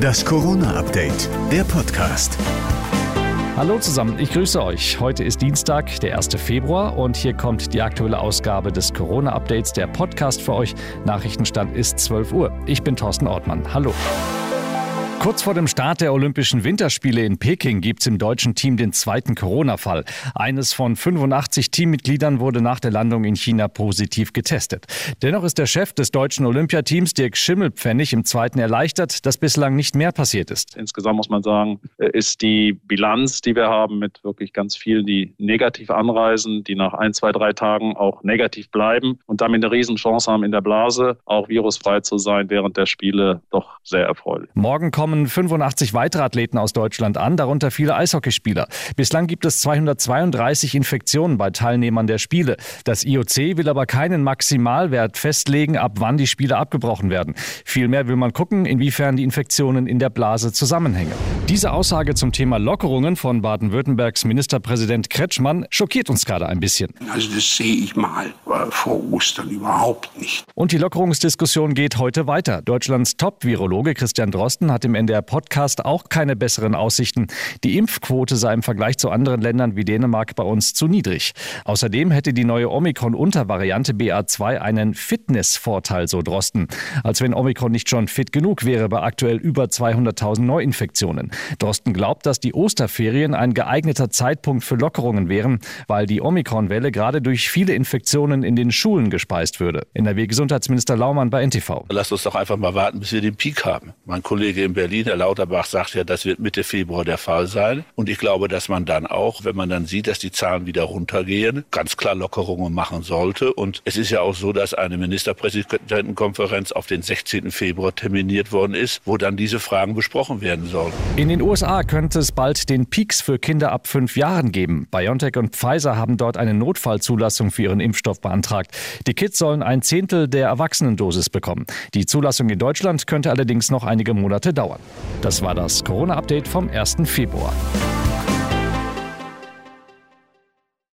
Das Corona-Update, der Podcast. Hallo zusammen, ich grüße euch. Heute ist Dienstag, der 1. Februar und hier kommt die aktuelle Ausgabe des Corona-Updates, der Podcast für euch. Nachrichtenstand ist 12 Uhr. Ich bin Thorsten Ortmann. Hallo. Kurz vor dem Start der Olympischen Winterspiele in Peking gibt es im deutschen Team den zweiten Corona-Fall. Eines von 85 Teammitgliedern wurde nach der Landung in China positiv getestet. Dennoch ist der Chef des deutschen Olympiateams, Dirk Schimmelpfennig, im zweiten erleichtert, dass bislang nicht mehr passiert ist. Insgesamt muss man sagen, äh, ist die Bilanz, die wir haben mit wirklich ganz vielen, die negativ anreisen, die nach ein, zwei, drei Tagen auch negativ bleiben und damit eine Riesenchance haben in der Blase, auch virusfrei zu sein während der Spiele, doch sehr erfreulich. Morgen kommen kommen 85 weitere Athleten aus Deutschland an, darunter viele Eishockeyspieler. Bislang gibt es 232 Infektionen bei Teilnehmern der Spiele. Das IOC will aber keinen Maximalwert festlegen, ab wann die Spiele abgebrochen werden. Vielmehr will man gucken, inwiefern die Infektionen in der Blase zusammenhängen. Diese Aussage zum Thema Lockerungen von Baden-Württembergs Ministerpräsident Kretschmann schockiert uns gerade ein bisschen. Also das sehe ich mal äh, vor Ostern überhaupt nicht. Und die Lockerungsdiskussion geht heute weiter. Deutschlands Top-Virologe Christian Drosten hat im NDR-Podcast auch keine besseren Aussichten. Die Impfquote sei im Vergleich zu anderen Ländern wie Dänemark bei uns zu niedrig. Außerdem hätte die neue Omikron-Untervariante BA2 einen Fitnessvorteil, so Drosten. Als wenn Omikron nicht schon fit genug wäre bei aktuell über 200.000 Neuinfektionen. Drosten glaubt, dass die Osterferien ein geeigneter Zeitpunkt für Lockerungen wären, weil die Omikron-Welle gerade durch viele Infektionen in den Schulen gespeist würde. NRW-Gesundheitsminister Laumann bei NTV. Lass uns doch einfach mal warten, bis wir den Peak haben. Mein Kollege in Berlin Berlin, Herr Lauterbach, sagt ja, das wird Mitte Februar der Fall sein. Und ich glaube, dass man dann auch, wenn man dann sieht, dass die Zahlen wieder runtergehen, ganz klar Lockerungen machen sollte. Und es ist ja auch so, dass eine Ministerpräsidentenkonferenz auf den 16. Februar terminiert worden ist, wo dann diese Fragen besprochen werden sollen. In den USA könnte es bald den Peaks für Kinder ab fünf Jahren geben. BioNTech und Pfizer haben dort eine Notfallzulassung für ihren Impfstoff beantragt. Die Kids sollen ein Zehntel der Erwachsenendosis bekommen. Die Zulassung in Deutschland könnte allerdings noch einige Monate dauern. Das war das Corona-Update vom 1. Februar.